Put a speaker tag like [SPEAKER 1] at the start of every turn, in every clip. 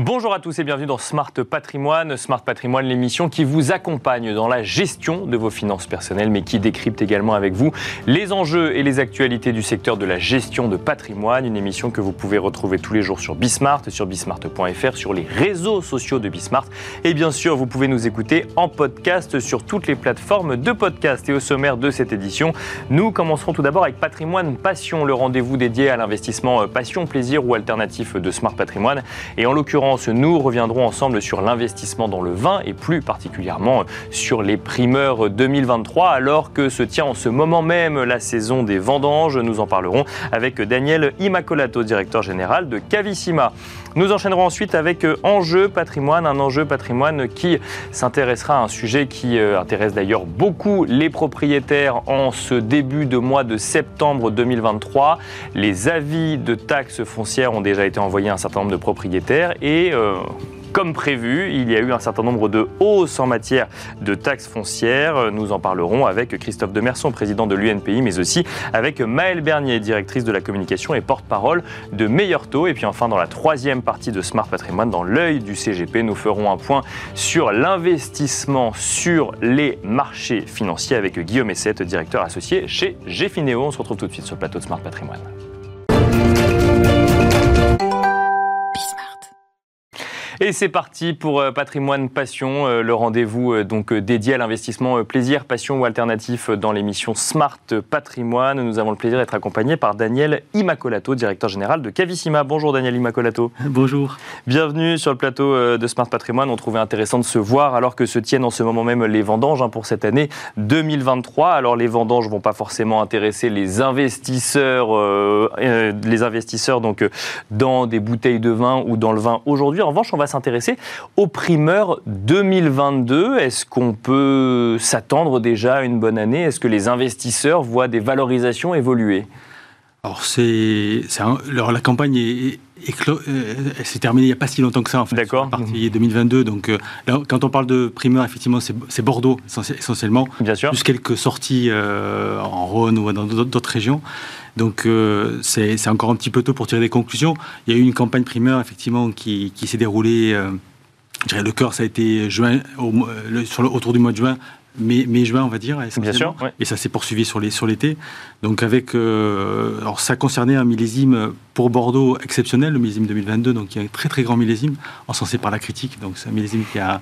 [SPEAKER 1] Bonjour à tous et bienvenue dans Smart Patrimoine. Smart Patrimoine, l'émission qui vous accompagne dans la gestion de vos finances personnelles, mais qui décrypte également avec vous les enjeux et les actualités du secteur de la gestion de patrimoine. Une émission que vous pouvez retrouver tous les jours sur Bismart, sur bismart.fr, sur les réseaux sociaux de Bismart. Et bien sûr, vous pouvez nous écouter en podcast sur toutes les plateformes de podcast. Et au sommaire de cette édition, nous commencerons tout d'abord avec Patrimoine Passion, le rendez-vous dédié à l'investissement passion, plaisir ou alternatif de Smart Patrimoine. Et en l'occurrence, nous reviendrons ensemble sur l'investissement dans le vin et plus particulièrement sur les primeurs 2023 alors que se tient en ce moment même la saison des vendanges. Nous en parlerons avec Daniel Immacolato, directeur général de Cavissima. Nous enchaînerons ensuite avec euh, Enjeu patrimoine, un enjeu patrimoine qui s'intéressera à un sujet qui euh, intéresse d'ailleurs beaucoup les propriétaires en ce début de mois de septembre 2023. Les avis de taxes foncières ont déjà été envoyés à un certain nombre de propriétaires et euh, comme prévu, il y a eu un certain nombre de hausses en matière de taxes foncières. Nous en parlerons avec Christophe Demerson, président de l'UNPI, mais aussi avec Maëlle Bernier, directrice de la communication et porte-parole de Meilleur Taux. Et puis enfin, dans la troisième partie de Smart Patrimoine, dans l'œil du CGP, nous ferons un point sur l'investissement sur les marchés financiers avec Guillaume Essette, directeur associé chez Gfineo. On se retrouve tout de suite sur le plateau de Smart Patrimoine. Et c'est parti pour euh, Patrimoine Passion, euh, le rendez-vous euh, donc dédié à l'investissement plaisir, passion ou alternatif dans l'émission Smart Patrimoine. Nous avons le plaisir d'être accompagnés par Daniel Immacolato, directeur général de Cavissima. Bonjour Daniel Immacolato.
[SPEAKER 2] Bonjour.
[SPEAKER 1] Bienvenue sur le plateau de Smart Patrimoine. On trouvait intéressant de se voir alors que se tiennent en ce moment même les vendanges hein, pour cette année 2023. Alors les vendanges ne vont pas forcément intéresser les investisseurs, les investisseurs donc dans des bouteilles de vin ou dans le vin aujourd'hui. En revanche, on va s'intéresser aux primeurs 2022. Est-ce qu'on peut s'attendre déjà à une bonne année? Est-ce que les investisseurs voient des valorisations évoluer?
[SPEAKER 2] Alors, c'est, la campagne est, euh, s'est terminée il n'y a pas si longtemps que ça, en fait.
[SPEAKER 1] D'accord.
[SPEAKER 2] Partie 2022. Donc, euh, quand on parle de primeurs, effectivement, c'est, Bordeaux essentiellement.
[SPEAKER 1] Bien sûr.
[SPEAKER 2] Plus quelques sorties euh, en Rhône ou dans d'autres régions. Donc, c'est, encore un petit peu tôt pour tirer des conclusions. Il y a eu une campagne primeur, effectivement, qui, s'est déroulée. je dirais, le cœur, ça a été juin, sur le, autour du mois de juin, mai-juin, on va dire.
[SPEAKER 1] Bien sûr.
[SPEAKER 2] Et ça s'est poursuivi sur l'été. Sur donc, avec. Euh, alors, ça concernait un millésime pour Bordeaux exceptionnel, le millésime 2022, donc il y a un très très grand millésime, encensé par la critique. Donc, c'est un millésime qui a,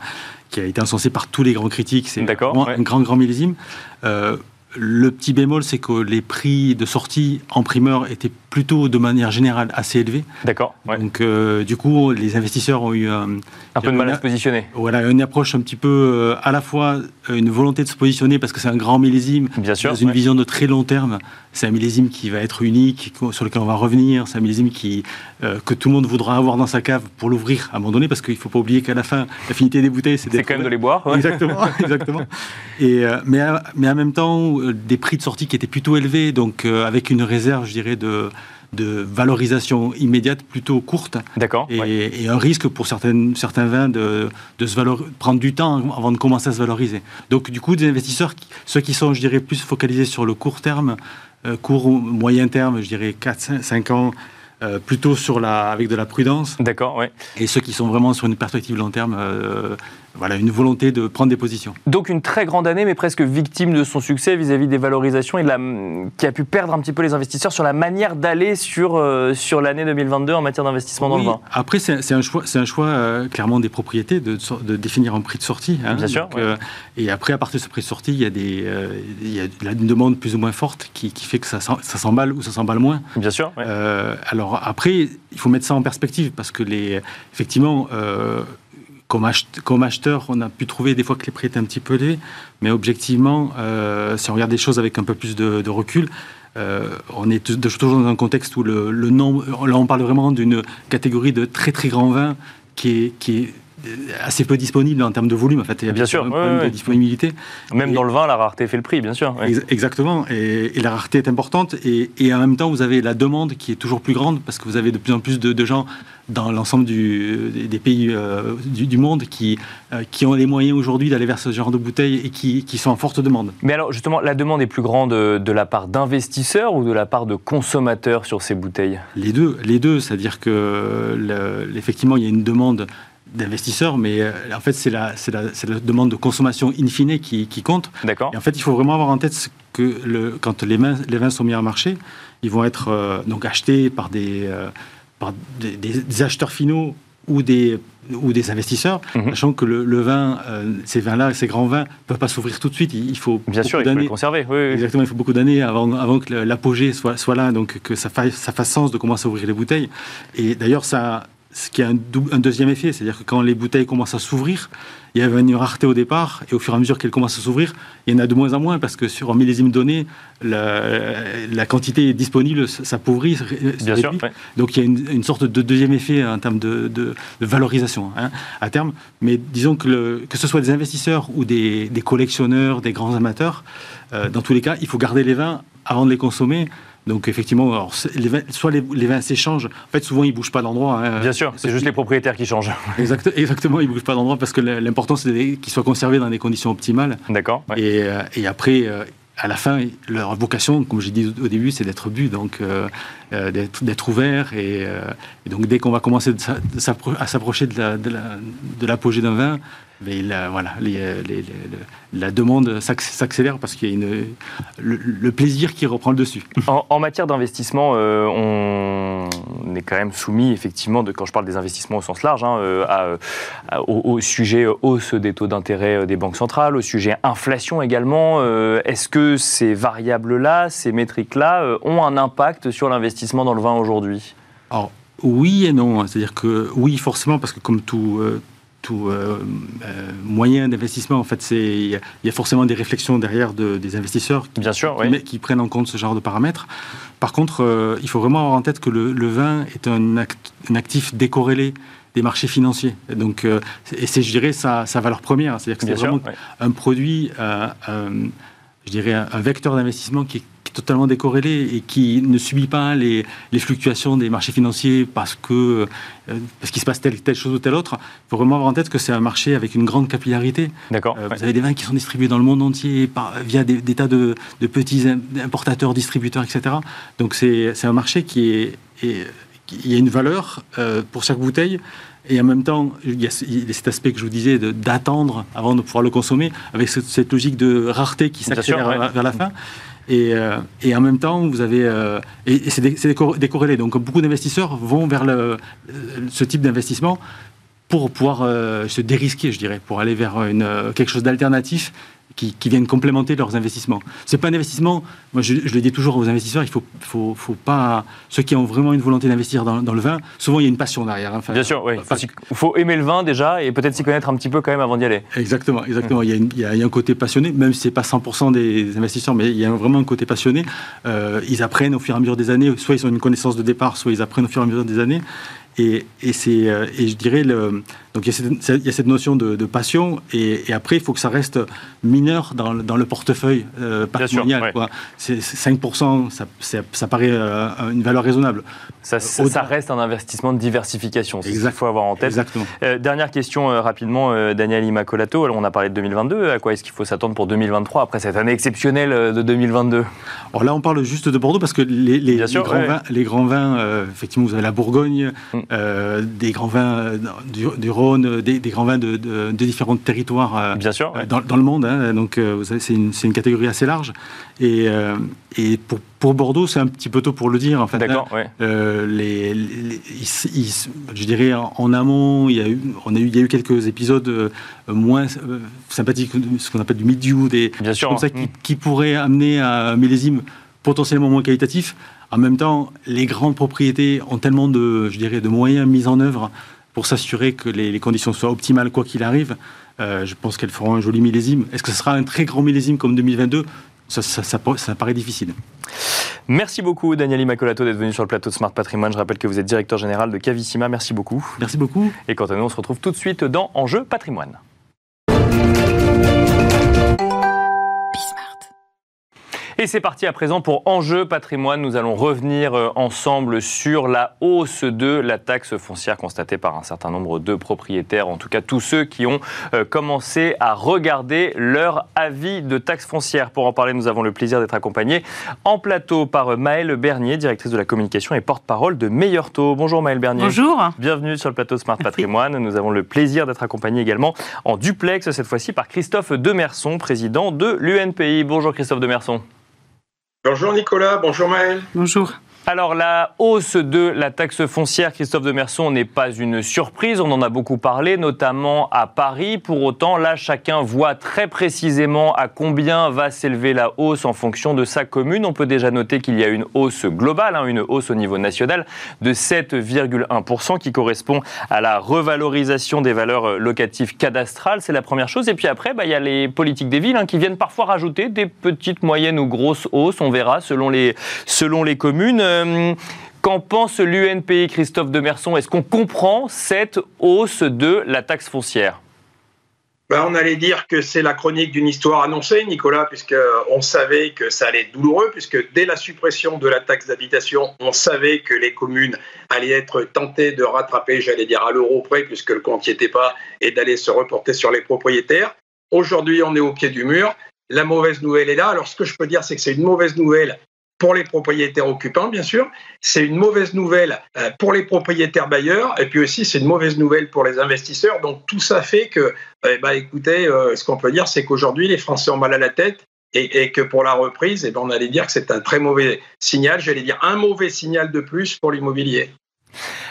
[SPEAKER 2] qui a été encensé par tous les grands critiques. C'est un grand, grand millésime. Euh, le petit bémol, c'est que les prix de sortie en primeur étaient plutôt de manière générale assez élevés.
[SPEAKER 1] D'accord.
[SPEAKER 2] Donc, euh, du coup, les investisseurs ont eu
[SPEAKER 1] un peu de mal à se positionner.
[SPEAKER 2] Voilà, une approche un petit peu euh, à la fois euh, une volonté de se positionner parce que c'est un grand millésime,
[SPEAKER 1] Bien sûr,
[SPEAKER 2] dans une vision de très long terme. C'est un millésime qui va être unique, sur lequel on va revenir. C'est un millésime qui, que tout le monde voudra avoir dans sa cave pour l'ouvrir à un moment donné, parce qu'il ne faut pas oublier qu'à la fin, l'affinité des bouteilles,
[SPEAKER 1] c'est quand même de les boire.
[SPEAKER 2] Exactement, exactement. Et, mais, mais en même temps, des prix de sortie qui étaient plutôt élevés, donc avec une réserve, je dirais, de de valorisation immédiate plutôt courte.
[SPEAKER 1] D'accord.
[SPEAKER 2] Et, un risque pour certains vins de, de se prendre du temps avant de commencer à se valoriser. Donc, du coup, des investisseurs, ceux qui sont, je dirais, plus focalisés sur le court terme, euh, court ou moyen terme, je dirais 4, 5 ans, euh, plutôt sur la, avec de la prudence.
[SPEAKER 1] D'accord, oui.
[SPEAKER 2] Et ceux qui sont vraiment sur une perspective long terme, euh, voilà, une volonté de prendre des positions.
[SPEAKER 1] Donc une très grande année, mais presque victime de son succès vis-à-vis des valorisations et de la, qui a pu perdre un petit peu les investisseurs sur la manière d'aller sur, euh, sur l'année 2022 en matière d'investissement dans le vin.
[SPEAKER 2] Après, c'est un choix, un choix euh, clairement des propriétés de, de, définir un prix de sortie.
[SPEAKER 1] Hein. Bien sûr.
[SPEAKER 2] Euh, et après, à partir de ce prix de sortie, il y a, des, il y a une demande plus ou moins forte qui, qui fait que ça, ça s'emballe ou ça s'emballe moins.
[SPEAKER 1] Bien sûr.
[SPEAKER 2] alors après, il faut mettre ça en perspective parce que les, effectivement, comme, acheteur, on a pu trouver des fois que les prix étaient un petit peu élevés, mais objectivement, euh, si on regarde des choses avec un peu plus de, recul, euh, on est toujours dans un contexte où le, nombre, là on parle vraiment d'une catégorie de très très grands vins qui est assez peu disponible en termes de volume. En fait, il y a
[SPEAKER 1] bien sûr,
[SPEAKER 2] un problème de disponibilité.
[SPEAKER 1] Même dans le vin, la rareté fait le prix, bien sûr.
[SPEAKER 2] Exactement, et, la rareté est importante, et, en même temps, vous avez la demande qui est toujours plus grande parce que vous avez de plus en plus de, gens dans l'ensemble des pays euh, du, monde qui, euh, qui ont les moyens aujourd'hui d'aller vers ce genre de bouteilles et qui, qui, sont en forte demande.
[SPEAKER 1] Mais alors justement, la demande est plus grande de la part d'investisseurs ou de la part de consommateurs sur ces bouteilles?
[SPEAKER 2] Les deux, les deux, c'est-à-dire que effectivement, il y a une demande d'investisseurs, mais euh, en fait, c'est la, la, la, demande de consommation in fine qui, qui compte.
[SPEAKER 1] D'accord.
[SPEAKER 2] Et en fait, il faut vraiment avoir en tête que le, quand les, vins, les vins sont mis en marché, ils vont être euh, donc achetés par, des, euh, par des, acheteurs finaux ou des, ou des investisseurs, mhm. sachant que le, vin, ces vins-là, ces grands vins, ne peuvent pas s'ouvrir tout de suite. Il, faut
[SPEAKER 1] bien sûr, il faut les conserver. Oui,
[SPEAKER 2] Exactement, il faut beaucoup d'années avant, avant que l'apogée soit, soit là, donc que ça fasse, ça fasse sens de commencer à ouvrir les bouteilles. Et d'ailleurs, ça, ce qui a un, un deuxième effet, c'est-à-dire que quand les bouteilles commencent à s'ouvrir, il y avait une rareté au départ, et au fur et à mesure qu'elles commencent à s'ouvrir, il y en a de moins en moins, parce que sur un millésime donné, la, quantité disponible s'appauvrit.
[SPEAKER 1] Bien sûr.
[SPEAKER 2] Donc il y a une, sorte de deuxième effet en termes de, valorisation hein, à terme. Mais disons que, le, que ce soit des investisseurs ou des, collectionneurs, des grands amateurs, euh, dans tous les cas, il faut garder les vins avant de les consommer donc effectivement, soit les, vins s'échangent. En fait, souvent ils bougent pas d'endroit.
[SPEAKER 1] Hein. Bien sûr, c'est juste les propriétaires qui changent.
[SPEAKER 2] exactement, ils bougent pas d'endroit parce que l'important c'est qu'ils soient conservés dans des conditions optimales.
[SPEAKER 1] D'accord.
[SPEAKER 2] Euh, et, après. Euh, à la fin, leur vocation, comme j'ai dit au début, c'est d'être bu, donc euh, d'être ouvert. Et, donc, dès qu'on va commencer à s'approcher de l'apogée d'un vin, la, voilà, la demande s'accélère parce qu'il y a le, plaisir qui reprend le dessus.
[SPEAKER 1] En, matière d'investissement, euh, on est quand même soumis, effectivement, de, quand je parle des investissements au sens large, hein, euh, à, au, sujet hausse des taux d'intérêt euh, des banques centrales, au sujet inflation également. Est-ce que ces variables-là, ces métriques-là, ont un impact sur l'investissement dans le vin aujourd'hui
[SPEAKER 2] Alors, oui et non. C'est-à-dire que oui, forcément, parce que comme tout tout euh, euh, moyen d'investissement. En fait, il y, a forcément des réflexions derrière des investisseurs
[SPEAKER 1] qui, Bien sûr,
[SPEAKER 2] qui, prennent en compte ce genre de paramètres. Par contre, euh, il faut vraiment avoir en tête que le, vin est un, actif décorrélé des marchés financiers. Donc, et c'est, je dirais, sa, sa valeur première. C'est-à-dire que c'est vraiment un produit, je dirais, un vecteur d'investissement qui est totalement décorrélé et qui ne subit pas les, fluctuations des marchés financiers parce que euh, parce qu'il se passe telle, telle chose ou telle autre. Il faut vraiment avoir en tête que c'est un marché avec une grande capillarité.
[SPEAKER 1] D'accord.
[SPEAKER 2] Euh, vous avez des vins qui sont distribués dans le monde entier par, via des, tas de, petits importateurs, distributeurs, etc. Donc c'est un marché qui est, il y a une valeur euh, pour chaque bouteille. Et en même temps, il y a cet aspect que je vous disais d'attendre avant de pouvoir le consommer, avec cette, logique de rareté qui s'accélère vers la fin. Euh, et, en même temps, vous avez. Euh, et, c'est décorrélé. Donc, beaucoup d'investisseurs vont vers ce type d'investissement pour pouvoir euh, se dérisquer, je dirais, pour aller vers quelque chose d'alternatif qui, viennent complémenter leurs investissements. C'est pas un investissement, moi je, le dis toujours aux investisseurs, il faut, faut, faut pas. Ceux qui ont vraiment une volonté d'investir dans, le vin, souvent il y a une passion derrière. Hein.
[SPEAKER 1] Bien sûr, oui. Il faut, aimer le vin déjà et peut-être s'y connaître un petit peu quand même avant d'y aller.
[SPEAKER 2] Exactement, exactement. Il, y a il, y a, un côté passionné, même si c'est pas 100% des investisseurs, mais il y a vraiment un côté passionné. Euh, ils apprennent au fur et à mesure des années, soit ils ont une connaissance de départ, soit ils apprennent au fur et à mesure des années. Et, et, euh, et je dirais, le, donc il y, a cette, il y a cette notion de, passion, et, après, il faut que ça reste mineur dans, dans le portefeuille euh, patrimonial. C'est, 5%, ça, ça, paraît euh, une valeur raisonnable.
[SPEAKER 1] Ça, ça, reste un investissement de diversification, c'est ce qu'il faut avoir en tête.
[SPEAKER 2] Exactement.
[SPEAKER 1] dernière question rapidement, Daniel Imacolato. Alors, on a parlé de 2022. À quoi est-ce qu'il faut s'attendre pour 2023, après cette année exceptionnelle de 2022
[SPEAKER 2] Alors là, on parle juste de Bordeaux, parce que les, les, grands, vins, les grands vins, effectivement, vous avez la Bourgogne, mm. Euh, des grands vins euh, du, Rhône, des, grands vins de, différents territoires euh,
[SPEAKER 1] Bien sûr,
[SPEAKER 2] dans, le monde. Hein. donc, c'est une, une, catégorie assez large. Et, et pour, pour, Bordeaux, c'est un petit peu tôt pour le dire. En fait,
[SPEAKER 1] D'accord,
[SPEAKER 2] les, je dirais en, amont, il y a eu, on a eu, il y a eu quelques épisodes moins sympathiques, ce qu'on appelle du mid des
[SPEAKER 1] Bien sûr,
[SPEAKER 2] comme ça, qui, qui pourraient amener à un millésime potentiellement moins qualitatif. En même temps, les grandes propriétés ont tellement de, je dirais, de moyens mis en œuvre pour s'assurer que les, conditions soient optimales quoi qu'il arrive. Euh, je pense qu'elles feront un joli millésime. Est-ce que ce sera un très grand millésime comme 2022 ça, ça, paraît difficile.
[SPEAKER 1] Merci beaucoup Daniel Imacolato d'être venu sur le plateau de Smart Patrimoine. Je rappelle que vous êtes directeur général de Cavissima. Merci beaucoup.
[SPEAKER 2] Merci beaucoup.
[SPEAKER 1] Et quant à nous, on se retrouve tout de suite dans Enjeu Patrimoine. Et c'est parti à présent pour Enjeu patrimoine. Nous allons revenir euh, ensemble sur la hausse de la taxe foncière constatée par un certain nombre de propriétaires, en tout cas tous ceux qui ont euh, commencé à regarder leur avis de taxe foncière. Pour en parler, nous avons le plaisir d'être accompagnés en plateau par Maëlle Bernier, directrice de la communication et porte-parole de Meilleur Taux. Bonjour Maëlle Bernier.
[SPEAKER 3] Bonjour.
[SPEAKER 1] Bienvenue sur le plateau Smart Patrimoine. Nous avons le plaisir d'être accompagnés également en duplex, cette fois-ci par Christophe Demerson, président de l'UNPI. Bonjour Christophe Demerson.
[SPEAKER 4] Bonjour Nicolas, bonjour Maël.
[SPEAKER 3] Bonjour.
[SPEAKER 1] Alors la hausse de la taxe foncière, Christophe de Merson, n'est pas une surprise. On en a beaucoup parlé, notamment à Paris. Pour autant, là, chacun voit très précisément à combien va s'élever la hausse en fonction de sa commune. On peut déjà noter qu'il y a une hausse globale, hein, une hausse au niveau national de 7,1% qui correspond à la revalorisation des valeurs locatives cadastrales. C'est la première chose. Et puis après, bah, il y a les politiques des villes hein, qui viennent parfois rajouter des petites, moyennes ou grosses hausses. On verra selon les, selon les communes. Euh, qu'en pense l'UNPI, Christophe Demerson Est-ce qu'on comprend cette hausse de la taxe foncière?
[SPEAKER 4] Ben, on allait dire que c'est la chronique d'une histoire annoncée, Nicolas, puisqu'on savait que ça allait être douloureux, puisque dès la suppression de la taxe d'habitation, on savait que les communes allaient être tentées de rattraper, j'allais dire, à l'euro près, puisque le compte n'y était pas, et d'aller se reporter sur les propriétaires. Aujourd'hui, on est au pied du mur. La mauvaise nouvelle est là. Alors, ce que je peux dire, c'est que c'est une mauvaise nouvelle pour les propriétaires occupants, bien sûr. C'est une mauvaise nouvelle euh, pour les propriétaires bailleurs, et puis aussi c'est une mauvaise nouvelle pour les investisseurs. Donc tout ça fait que, eh ben, écoutez, euh, ce qu'on peut dire, c'est qu'aujourd'hui les Français ont mal à la tête. Et, que pour la reprise, eh ben, on allait dire que c'est un très mauvais signal, j'allais dire un mauvais signal de plus pour l'immobilier.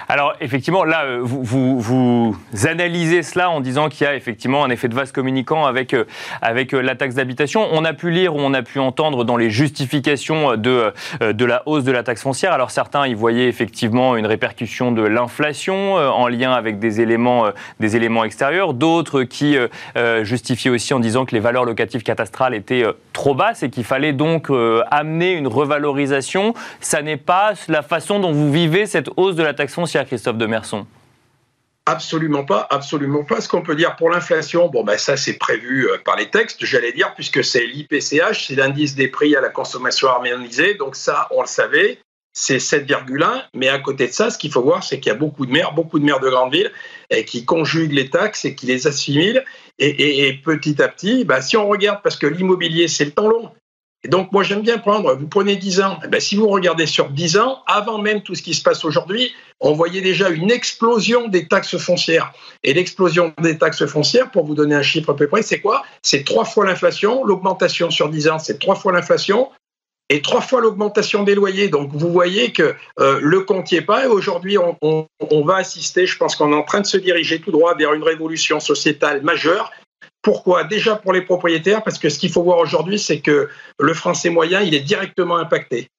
[SPEAKER 1] Alors effectivement, là, euh, vous, analysez cela en disant qu'il y a effectivement un effet de vase communicant avec, euh, avec euh, la taxe d'habitation. On a pu lire ou on a pu entendre dans les justifications de, de la hausse de la taxe foncière. Alors certains y voyaient effectivement une répercussion de l'inflation en lien avec des éléments, des éléments extérieurs. D'autres qui justifiaient aussi en disant que les valeurs locatives catastrales étaient trop basses et qu'il fallait donc amener une revalorisation. Ça n'est pas la façon dont vous vivez cette hausse de la taxe foncière, Christophe Demerson
[SPEAKER 4] Absolument pas, absolument pas. Ce qu'on peut dire pour l'inflation, bon ben ça c'est prévu euh, par les textes, j'allais dire, puisque c'est l'IPCH, c'est l'indice des prix à la consommation harmonisée, donc ça on le savait, c'est 7,1. Mais à côté de ça, ce qu'il faut voir, c'est qu'il y a beaucoup de maires, beaucoup de maires de grandes villes, et qui conjuguent les taxes et qui les assimilent. Et, petit à petit, ben, si on regarde, parce que l'immobilier c'est le temps long, et donc, moi, j'aime bien prendre, vous prenez 10 ans, eh ben, si vous regardez sur 10 ans, avant même tout ce qui se passe aujourd'hui, on voyait déjà une explosion des taxes foncières. Et l'explosion des taxes foncières, pour vous donner un chiffre à peu près, c'est quoi? C'est trois fois l'inflation. L'augmentation sur 10 ans, c'est trois fois l'inflation et trois fois l'augmentation des loyers. Donc vous voyez que euh, le compte n'y est pas et aujourd'hui on, va assister, je pense qu'on est en train de se diriger tout droit vers une révolution sociétale majeure pourquoi? Déjà pour les propriétaires, parce que ce qu'il faut voir aujourd'hui, c'est que le français moyen, il est directement impacté.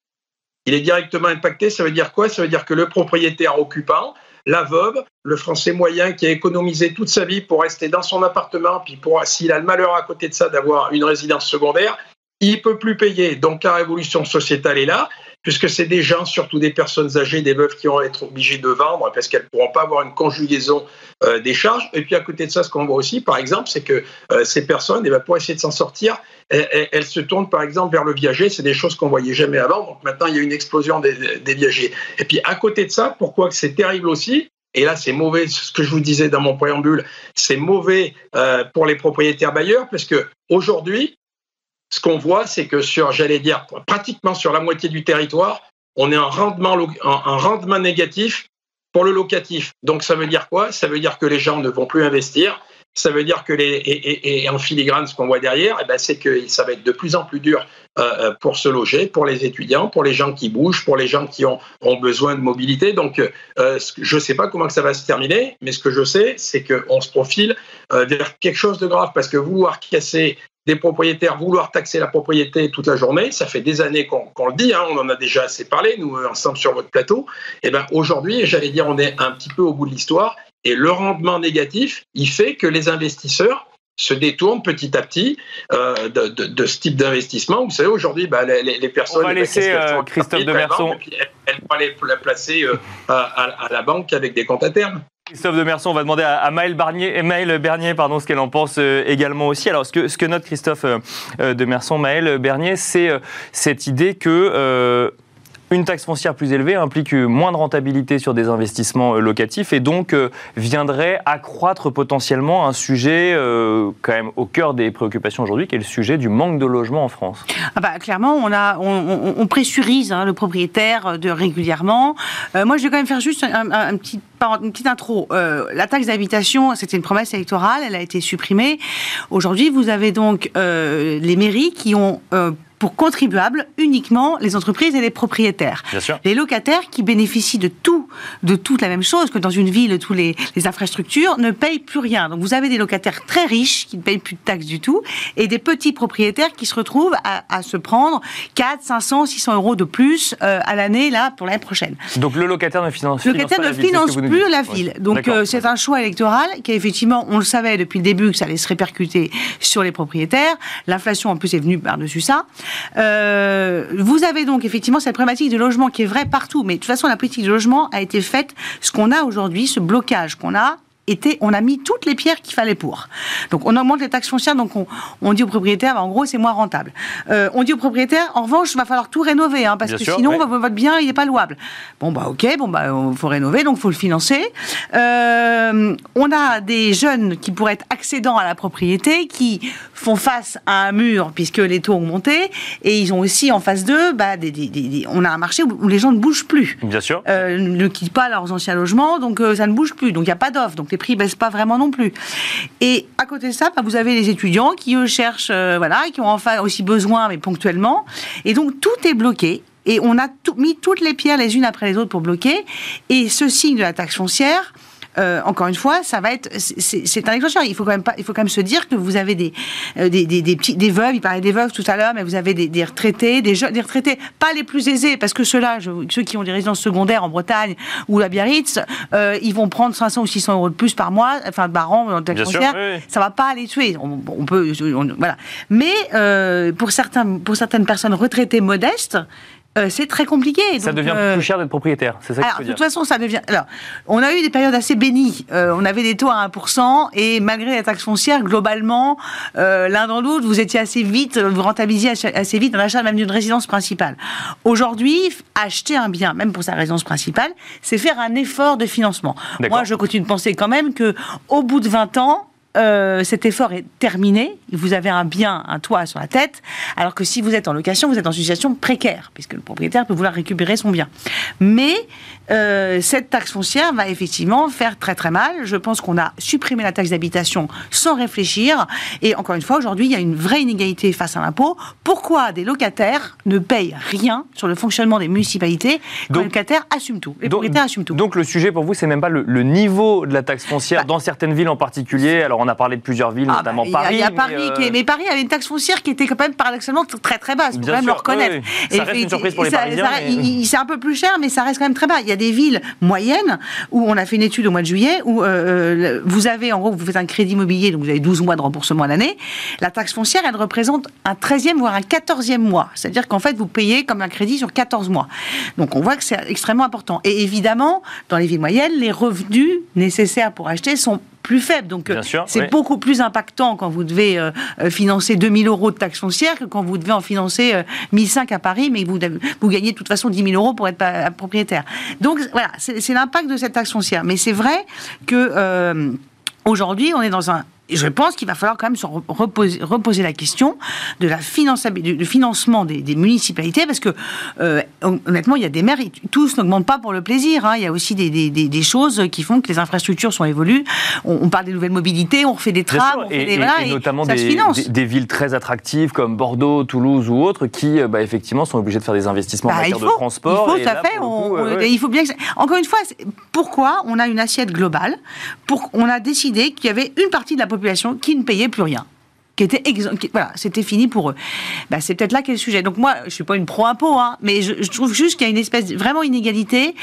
[SPEAKER 4] Il est directement impacté, ça veut dire quoi? Ça veut dire que le propriétaire occupant, la veuve, le français moyen qui a économisé toute sa vie pour rester dans son appartement, puis pour s'il a le malheur à côté de ça d'avoir une résidence secondaire, il peut plus payer. Donc la révolution sociétale est là puisque c'est des gens, surtout des personnes âgées, des veuves qui vont être obligées de vendre parce qu'elles ne pourront pas avoir une conjugaison euh, des charges. Et puis à côté de ça, ce qu'on voit aussi, par exemple, c'est que euh, ces personnes, eh ben, pour essayer de s'en sortir, elles, se tournent par exemple vers le viager. C'est des choses qu'on voyait jamais avant. Donc maintenant, il y a une explosion des, des viagers. Et puis à côté de ça, pourquoi c'est terrible aussi et là, c'est mauvais, ce que je vous disais dans mon préambule, c'est mauvais euh, pour les propriétaires bailleurs, parce que aujourd'hui, ce qu'on voit, c'est que sur, j'allais dire, pratiquement sur la moitié du territoire, on est en rendement, un rendement négatif pour le locatif. Donc ça veut dire quoi? Ça veut dire que les gens ne vont plus investir. Ça veut dire que les et, en filigrane, ce qu'on voit derrière, eh ben, c'est que ça va être de plus en plus dur euh, euh, pour se loger, pour les étudiants, pour les gens qui bougent, pour les gens qui ont, besoin de mobilité. Donc, euh, je ne sais pas comment ça va se terminer, mais ce que je sais, c'est qu'on se profile vers quelque chose de grave parce que vouloir casser des propriétaires vouloir taxer la propriété toute la journée. Ça fait des années qu'on le dit, hein, on en a déjà assez parlé, nous, ensemble sur votre plateau. Et eh ben aujourd'hui, j'allais dire, on est un petit peu au bout de l'histoire. Et le rendement négatif, il fait que les investisseurs, se détournent petit à petit euh, de, ce type d'investissement. Vous savez, aujourd'hui, bah, les, personnes... On
[SPEAKER 1] va laisser
[SPEAKER 4] euh,
[SPEAKER 1] Christophe Demerson...
[SPEAKER 4] Elles, vont aller la placer euh, à, la banque avec des comptes à terme.
[SPEAKER 1] Christophe Demerson, on va demander à, Maël, Barnier, Maël Bernier pardon, ce qu'elle en pense également aussi. Alors, ce que, ce que note Christophe Demerson, Maël Bernier, c'est cette idée que une taxe foncière plus élevée implique moins de rentabilité sur des investissements euh, locatifs et donc euh, viendrait accroître potentiellement un sujet euh, quand même au cœur des préoccupations aujourd'hui, qui est le sujet du manque de logement en France.
[SPEAKER 3] Ah bah, clairement, on, a, pressurise hein, le propriétaire de régulièrement. moi, je vais quand même faire juste un, petit, une petite intro. la taxe d'habitation, c'était une promesse électorale, elle a été supprimée. Aujourd'hui, vous avez donc les mairies qui ont pour contribuables uniquement les entreprises et les propriétaires. Les locataires qui bénéficient de tout, de toute la même chose que dans une ville, tous les, les, infrastructures, ne payent plus rien. Donc vous avez des locataires très riches qui ne payent plus de taxes du tout et des petits propriétaires qui se retrouvent à, se prendre 4, 500, 600 euros de plus euh, à l'année là pour l'année prochaine.
[SPEAKER 1] Donc le locataire ne finance,
[SPEAKER 3] le locataire ne finance plus la ville. Donc euh, c'est un choix électoral qui effectivement, on le savait depuis le début que ça allait se répercuter sur les propriétaires. L'inflation en plus est venue par-dessus ça. Euh, vous avez donc effectivement cette problématique de logement qui est vraie partout, mais de toute façon la politique de logement a été faite, ce qu'on a aujourd'hui, ce blocage qu'on a, on a mis toutes les pierres qu'il fallait pour. Donc on augmente les taxes foncières, donc on, dit aux propriétaires, bah, en gros c'est moins rentable. Euh, on dit aux propriétaires, en revanche, il va falloir tout rénover, hein, parce que sinon votre bien il n'est pas louable. Bon bah ok, bon bah il faut rénover, donc il faut le financer. Euh, on a des jeunes qui pourraient être accédants à la propriété, qui font face à un mur puisque les taux ont monté, et ils ont aussi en face d'eux, bah, on a un marché où, les gens ne bougent plus.
[SPEAKER 1] Bien sûr.
[SPEAKER 3] Euh, ne quittent pas leurs anciens logements, donc ça ne bouge plus, donc il n'y a pas d'offre. Donc les prix baissent pas vraiment non plus. Et à côté de ça, bah, vous avez les étudiants qui eux cherchent, euh, voilà, qui ont enfin aussi besoin, mais ponctuellement. Et donc tout est bloqué. Et on a mis toutes les pierres les unes après les autres pour bloquer. Et ce signe de la taxe foncière, euh, encore une fois, ça va être, c'est un déclencheur. Il faut quand même pas, il faut quand même se dire que vous avez des, euh, des, des, des, petits, des veuves. Il parlait des veuves tout à l'heure, mais vous avez des, des retraités, des jeunes, des retraités, pas les plus aisés, parce que ceux-là, ceux qui ont des résidences secondaires en Bretagne ou à Biarritz, euh, ils vont prendre 500 ou 600 euros de plus par mois, enfin par an dans le sûr, Ça va pas les tuer. On, peut, voilà. Mais pour certains, pour certaines personnes retraitées modestes, euh, c'est très compliqué.
[SPEAKER 1] Ça devient euh, plus cher d'être propriétaire, c'est ça
[SPEAKER 3] alors, De toute façon, ça devient. Alors, on a eu des périodes assez bénies. Euh, on avait des taux à 1%, et malgré la taxe foncière, globalement, l'un dans l'autre, vous étiez assez vite, vous rentabilisiez assez vite dans l'achat même d'une résidence principale. Aujourd'hui, acheter un bien, même pour sa résidence principale, c'est faire un effort de financement. Moi, je continue de penser quand même que, au bout de 20 ans, euh, cet effort est terminé, vous avez un bien, un toit sur la tête, alors que si vous êtes en location, vous êtes une situation précaire, puisque le propriétaire peut vouloir récupérer son bien. Mais euh, cette taxe foncière va effectivement faire très très mal. Je pense qu'on a supprimé la taxe d'habitation sans réfléchir. Et encore une fois, aujourd'hui, il y a une vraie inégalité face à l'impôt. Pourquoi des locataires ne payent rien sur le fonctionnement des municipalités quand les locataires assument tout? Les propriétaires assument tout.
[SPEAKER 1] Donc le sujet pour vous, c'est même pas le, niveau de la taxe foncière bah dans certaines villes en particulier. Alors on a parlé de plusieurs villes, ah, notamment Paris.
[SPEAKER 3] Il y a, Paris, mais, euh, mais, Paris avait une taxe foncière qui était quand même paradoxalement très très basse. Faut quand même le reconnaître.
[SPEAKER 1] Ça reste une surprise pour les Parisiens.
[SPEAKER 3] C'est un peu plus cher, mais ça reste quand même très bas. Il y a des villes moyennes où on a fait une étude au mois de juillet où euh, euh, vous avez en gros vous faites un crédit immobilier donc vous avez 12 mois de remboursement à l'année. La taxe foncière elle représente un 13e voire un 14e mois. C'est-à-dire qu'en fait vous payez comme un crédit sur 14 mois. Donc on voit que c'est extrêmement important. Et évidemment dans les villes moyennes les revenus nécessaires pour acheter sont plus faible. Donc, euh, c'est beaucoup plus impactant quand vous devez euh, euh, financer 2000 euros de taxes foncières que quand vous devez en financer 1005 à Paris, mais vous, vous gagnez de toute façon 10 000 euros pour être propriétaire. Donc, voilà, c'est l'impact de cette taxe foncière. Mais c'est vrai que aujourd'hui, on est dans un je pense qu'il va falloir quand même se reposer, reposer la question de la du financement des, municipalités, parce que euh, honnêtement, il y a des maires, tous n'augmentent pas pour le plaisir. Hein. Il y a aussi des, des, choses qui font que les infrastructures sont évoluées. On, parle des nouvelles mobilités, on refait des trams, on fait
[SPEAKER 1] et, des, et, notamment des, villes très attractives comme Bordeaux, Toulouse ou autres, qui euh, bah, effectivement sont obligées de faire des investissements en bah, matière de transport.
[SPEAKER 3] Il faut, fait. il faut bien. Encore une fois, pourquoi on a une assiette globale? Pour, On a décidé qu'il y avait une partie de la population population qui ne payait plus rien qui était voilà, c'était fini pour eux. Bah, c'est peut-être là qu'est le sujet. Donc moi, je suis pas une pro impôt, hein, mais je, trouve juste qu'il y a une espèce de, vraiment inégalité.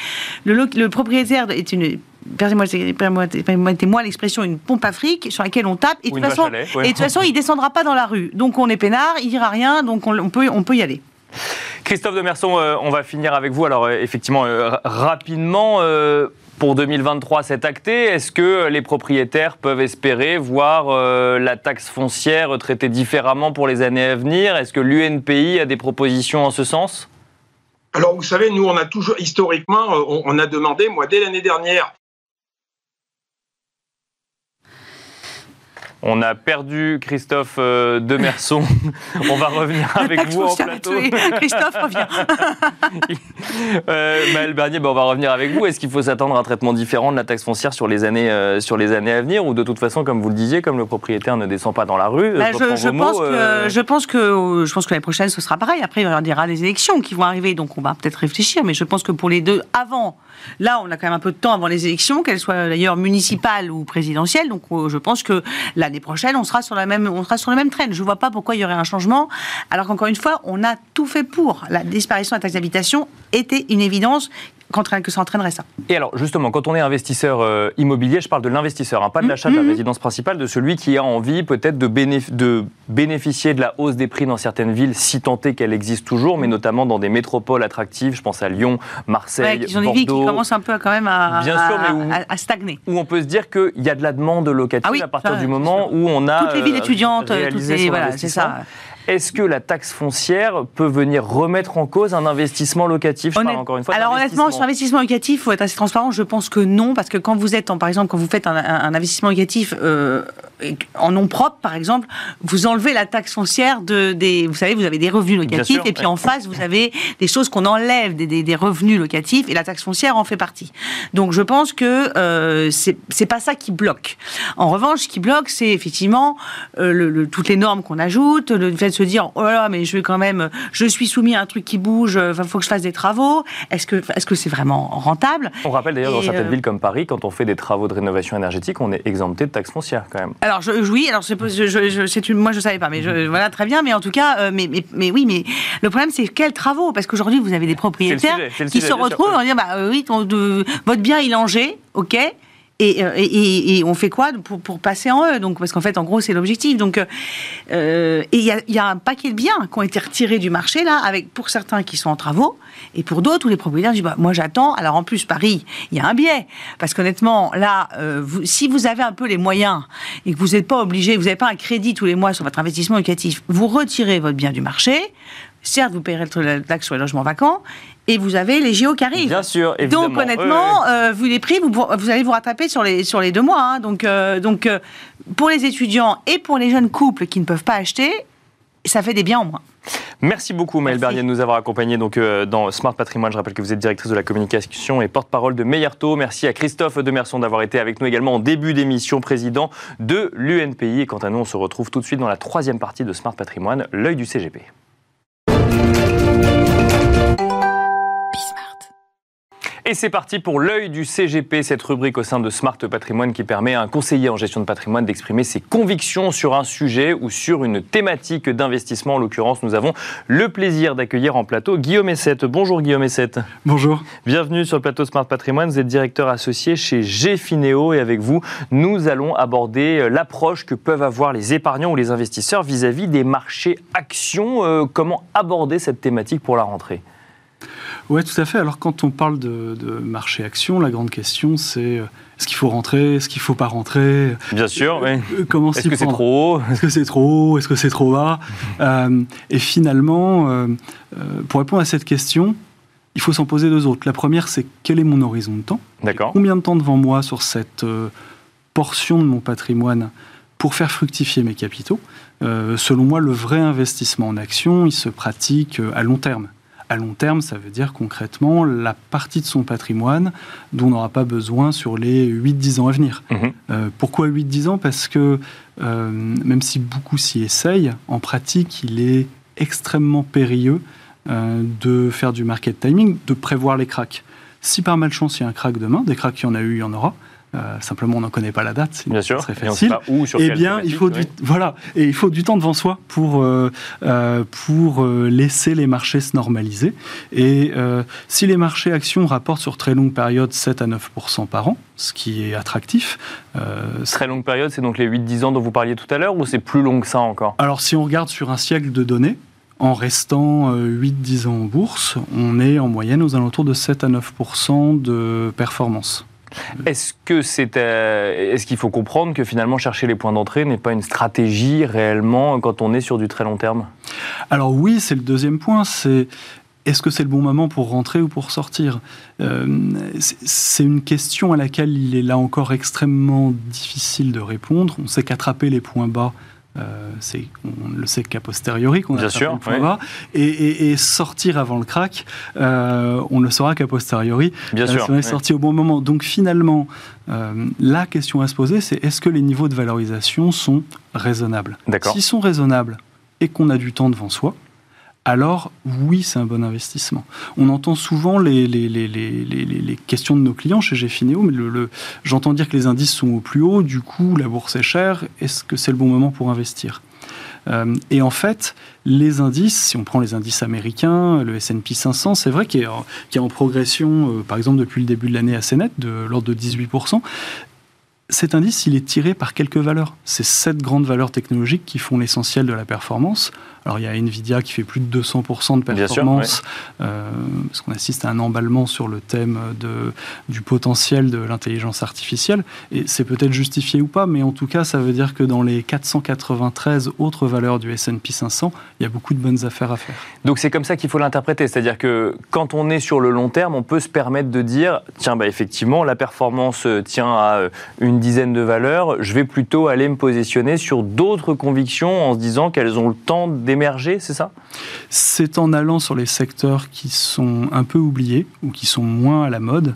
[SPEAKER 3] Le, le propriétaire est une permettez-moi l'expression, une pompe à fric sur laquelle on tape et de toute façon, et de toute façon, il descendra pas dans la rue. Donc on est peinard, il dira rien, donc on, peut, on peut y aller.
[SPEAKER 1] Christophe Demerson, euh, on va finir avec vous. Alors, euh, effectivement, euh, rapidement, pour 2023, c'est acté. Est-ce que les propriétaires peuvent espérer voir la taxe foncière traitée différemment pour les années à venir? Est-ce que l'UNPI a des propositions en ce sens?
[SPEAKER 4] Alors, vous savez, nous, on a toujours, historiquement, on a demandé, moi, dès l'année dernière,
[SPEAKER 1] On a perdu Christophe euh, Demerson. on va revenir avec vous en plateau.
[SPEAKER 3] Christophe revient.
[SPEAKER 1] euh, Maël Bernier, ben, on va revenir avec vous. Est-ce qu'il faut s'attendre à un traitement différent de la taxe foncière sur les années, euh, sur les années à venir? Ou de toute façon, comme vous le disiez, comme le propriétaire ne descend pas dans la rue
[SPEAKER 3] bah, je, pense que, euh, je, pense que, je pense que l'année prochaine, ce sera pareil. Après, il y aura les élections qui vont arriver. Donc, on va peut-être réfléchir. Mais je pense que pour les deux, avant Là, on a quand même un peu de temps avant les élections, qu'elles soient d'ailleurs municipales ou présidentielles. Donc, euh, je pense que l'année prochaine, on sera sur la même, on sera sur le même train. Je ne vois pas pourquoi il y aurait un changement. Alors qu'encore une fois, on a tout fait pour. La disparition de la taxe d'habitation était une évidence que ça entraînerait ça.
[SPEAKER 1] Et alors, justement, quand on est investisseur euh, immobilier, je parle de l'investisseur, hein, pas de l'achat de la mm-hmm. résidence principale, de celui qui a envie peut-être de, de, bénéficier de la hausse des prix dans certaines villes, si est qu'elle existe toujours, mais notamment dans des métropoles attractives, je pense à Lyon, Marseille, ouais, qui ont des villes qui
[SPEAKER 3] commencent un peu quand même à, Bien sûr, mais à, stagner.
[SPEAKER 1] Où on peut se dire qu'il y a de la demande locative ah à partir du moment où on a...
[SPEAKER 3] Toutes les villes étudiantes, toutes les, voilà, c'est ça.
[SPEAKER 1] Est-ce que la taxe foncière peut venir remettre en cause un investissement locatif?
[SPEAKER 3] Je encore une fois. Alors honnêtement, sur l'investissement locatif, il faut être assez transparent. Je pense que non, parce que quand vous êtes, en, par exemple, quand vous faites un, investissement locatif euh, en nom propre, par exemple, vous enlevez la taxe foncière de des. Vous savez, vous avez des revenus locatifs, et puis en face, vous avez des choses qu'on enlève des, revenus locatifs, et la taxe foncière en fait partie. Donc je pense que euh, c'est pas ça qui bloque. En revanche, ce qui bloque, c'est effectivement euh, le, toutes les normes qu'on ajoute, le fait se dire oh là mais je vais quand même je suis soumis à un truc qui bouge il euh, faut que je fasse des travaux. Est-ce que est-ce que c'est vraiment rentable
[SPEAKER 1] on rappelle d'ailleurs dans certaines euh, villes comme Paris quand on fait des travaux de rénovation énergétique on est exempté de taxes foncières quand même.
[SPEAKER 3] Alors je, oui alors c'est une, moi je savais pas mais je, voilà très bien mais en tout cas euh, mais, mais, mais, oui mais le problème c'est quels travaux? Parce qu'aujourd'hui vous avez des propriétaires qui se retrouvent en disant bah oui votre bien il est en G ok euh, et, on fait quoi pour, passer en eux Donc, parce qu'en fait, en gros, c'est l'objectif. Donc, euh, et il y, a un paquet de biens qui ont été retirés du marché là, avec pour certains qui sont en travaux, et pour d'autres où les propriétaires disent bah, moi j'attends. Alors en plus, Paris, il y a un biais parce qu'honnêtement, là, euh, si vous avez un peu les moyens et que vous n'êtes pas obligé, vous n'avez pas un crédit tous les mois sur votre investissement éducatif, vous retirez votre bien du marché. Certes, vous payerez la taxe sur les logements vacants, et vous avez les JO qui arrivent.
[SPEAKER 1] Bien sûr, évidemment.
[SPEAKER 3] Donc honnêtement, euh, vu les prix, vous, vous, allez vous rattraper sur les, sur les deux mois. Hein. Donc, euh, donc euh, pour les étudiants et pour les jeunes couples qui ne peuvent pas acheter, ça fait des biens en moins.
[SPEAKER 1] Merci beaucoup Maëlle Bernier de nous avoir accompagnés donc, dans Smart Patrimoine. Je rappelle que vous êtes directrice de la communication et porte-parole de Meillerto. Merci à Christophe Demerson d'avoir été avec nous également en début d'émission, président de l'UNPI. Et quant à nous, on se retrouve tout de suite dans la troisième partie de Smart Patrimoine, l'œil du CGP. Et c'est parti pour l'œil du CGP, cette rubrique au sein de Smart Patrimoine qui permet à un conseiller en gestion de patrimoine d'exprimer ses convictions sur un sujet ou sur une thématique d'investissement. En l'occurrence, nous avons le plaisir d'accueillir en plateau Guillaume Essette. Bonjour Guillaume Essette.
[SPEAKER 5] Bonjour.
[SPEAKER 1] Bienvenue sur le plateau Smart Patrimoine. Vous êtes directeur associé chez Gfinéo et avec vous, nous allons aborder l'approche que peuvent avoir les épargnants ou les investisseurs vis-à-vis des marchés actions. Euh, comment aborder cette thématique pour la rentrée?
[SPEAKER 5] Oui, tout à fait. Alors, quand on parle de, marché action, la grande question, c'est euh, est-ce qu'il faut rentrer Est-ce qu'il ne faut pas rentrer?
[SPEAKER 1] Bien sûr, oui.
[SPEAKER 5] Euh, comment
[SPEAKER 1] Est-ce que c'est trop haut?
[SPEAKER 5] Est-ce que c'est trop haut? Est-ce que c'est trop bas? Euh, Et finalement, pour répondre à cette question, il faut s'en poser deux autres. La première, c'est quel est mon horizon de temps?
[SPEAKER 1] D'accord.
[SPEAKER 5] Combien de temps devant moi sur cette portion de mon patrimoine pour faire fructifier mes capitaux? Selon moi, le vrai investissement en action, il se pratique à long terme. À long terme, ça veut dire concrètement la partie de son patrimoine dont on n'aura pas besoin sur les 8-10 ans à venir. Mhm. Euh, pourquoi 8-10 ans? Parce que euh, même si beaucoup s'y essayent, en pratique, il est extrêmement périlleux euh, de faire du market timing, de prévoir les cracks. Si par malchance il y a un crack demain, des cracks il y en a eu, il y en aura, simplement, on n'en connaît pas la date.
[SPEAKER 1] Bien sûr.
[SPEAKER 5] Très facile.
[SPEAKER 1] où, sur
[SPEAKER 5] eh bien, il faut du voilà, et il faut du temps devant soi pour pour laisser les marchés se normaliser. Et si les marchés actions rapportent sur très longue période 7 à 9 par an, ce qui est attractif.
[SPEAKER 1] très longue période, c'est donc les 8-10 ans dont vous parliez tout à l'heure, ou c'est plus long que ça encore?
[SPEAKER 5] Alors, si on regarde sur un siècle de données, en restant 8-10 ans en bourse, on est en moyenne aux alentours de 7 à 9% de performance.
[SPEAKER 1] Est-ce que c'est, euh, est-ce qu'il faut comprendre que finalement chercher les points d'entrée n'est pas une stratégie réellement quand on est sur du très long terme?
[SPEAKER 5] Alors oui, c'est le deuxième point. C'est est-ce que c'est le bon moment pour rentrer ou pour sortir? Euh, C'est une question à laquelle il est là encore extrêmement difficile de répondre. On sait qu'attraper les points bas euh, c'est, on le sait qu'à posteriori qu'on a
[SPEAKER 1] sûr,
[SPEAKER 5] le et, sortir avant le crack, euh, on ne le saura qu'à posteriori.
[SPEAKER 1] Bien sûr,
[SPEAKER 5] on est sorti au bon moment. Donc finalement, euh, la question à se poser, c'est est-ce que les niveaux de valorisation sont raisonnables? S'ils sont raisonnables et qu'on a du temps devant soi, alors oui, c'est un bon investissement. On entend souvent les, questions de nos clients chez GFINEO, mais j'entends dire que les indices sont au plus haut, du coup la bourse est chère, est-ce que c'est le bon moment pour investir? Euh, et en fait, les indices, si on prend les indices américains, le S&P 500, c'est vrai qu'il est, en, progression, euh, par exemple depuis le début de l'année assez nette, de l'ordre de 18% cet indice, il est tiré par quelques valeurs. C'est sept grandes valeurs technologiques qui font l'essentiel de la performance. Alors il y a Nvidia qui fait plus de 200% de performance, euh, parce qu'on assiste à un emballement sur le thème de, du potentiel de l'intelligence artificielle. Et c'est peut-être justifié ou pas, mais en tout cas, ça veut dire que dans les 493 autres valeurs du S&P 500, il y a beaucoup de bonnes affaires à faire.
[SPEAKER 1] Donc c'est comme ça qu'il faut l'interpréter, c'est-à-dire que quand on est sur le long terme, on peut se permettre de dire, tiens, bah, effectivement, la performance tient à euh, une dizaine de valeurs, je vais plutôt aller me positionner sur d'autres convictions en se disant qu'elles ont le temps d'émerger, c'est ça?
[SPEAKER 5] C'est en allant sur les secteurs qui sont un peu oubliés ou qui sont moins à la mode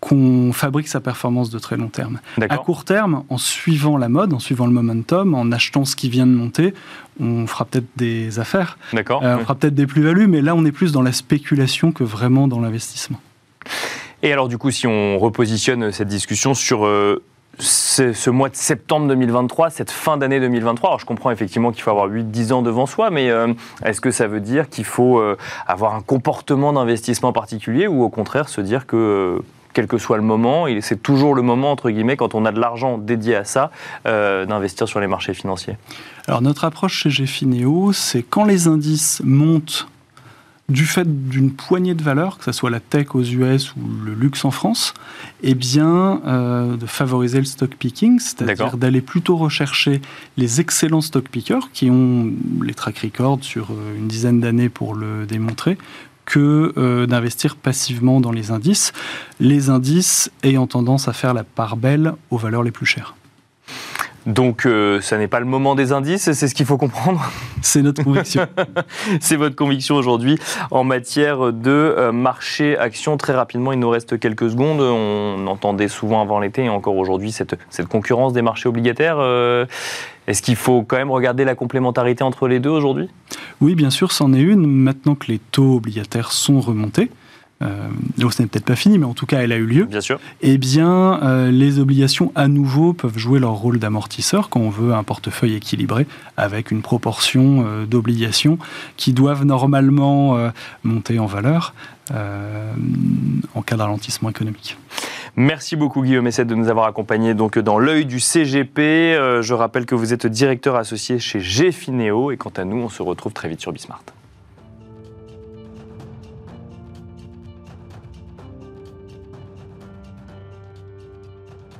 [SPEAKER 5] qu'on fabrique sa performance de très long terme. À court terme, en suivant la mode, en suivant le momentum, en achetant ce qui vient de monter, on fera peut-être des affaires,
[SPEAKER 1] euh,
[SPEAKER 5] on fera peut-être des plus-values, mais là on est plus dans la spéculation que vraiment dans l'investissement.
[SPEAKER 1] Et alors du coup, si on repositionne cette discussion sur euh, ce mois de septembre 2023, cette fin d'année 2023. Alors je comprends effectivement qu'il faut avoir 8-10 ans devant soi, mais euh, est-ce que ça veut dire qu'il faut euh, avoir un comportement d'investissement particulier ou au contraire se dire que euh, quel que soit le moment, c'est toujours le moment, entre guillemets, quand on a de l'argent dédié à ça, d'investir sur les marchés financiers?
[SPEAKER 5] Alors notre approche chez GFINEO, c'est quand les indices montent du fait d'une poignée de valeurs, que ce soit la tech aux US ou le luxe en France, eh bien, euh, de favoriser le stock picking, c'est-à-dire d'aller plutôt rechercher les excellents stock pickers qui ont les track records sur euh, une dizaine d'années pour le démontrer, que euh, d'investir passivement dans les indices, les indices ayant tendance à faire la part belle aux valeurs les plus chères.
[SPEAKER 1] Donc, euh, ça n'est pas le moment des indices, c'est ce qu'il faut comprendre.
[SPEAKER 5] C'est notre conviction.
[SPEAKER 1] c'est votre conviction aujourd'hui en matière de euh, marché action. Très rapidement, il nous reste quelques secondes. On entendait souvent avant l'été et encore aujourd'hui cette, concurrence des marchés obligataires. Euh, est-ce qu'il faut quand même regarder la complémentarité entre les deux aujourd'hui?
[SPEAKER 5] Oui, bien sûr, c'en est une. Maintenant que les taux obligataires sont remontés, euh, ce n'est peut-être pas fini, mais en tout cas, elle a eu lieu.
[SPEAKER 1] Bien sûr.
[SPEAKER 5] Eh bien, euh, les obligations à nouveau peuvent jouer leur rôle d'amortisseur quand on veut un portefeuille équilibré avec une proportion euh, d'obligations qui doivent normalement monter en valeur en cas de ralentissement économique.
[SPEAKER 1] Merci beaucoup Guillaume Essette de nous avoir accompagnés donc dans l'œil du CGP. je rappelle que vous êtes directeur associé chez GFINEO et quant à nous, on se retrouve très vite sur Bismart.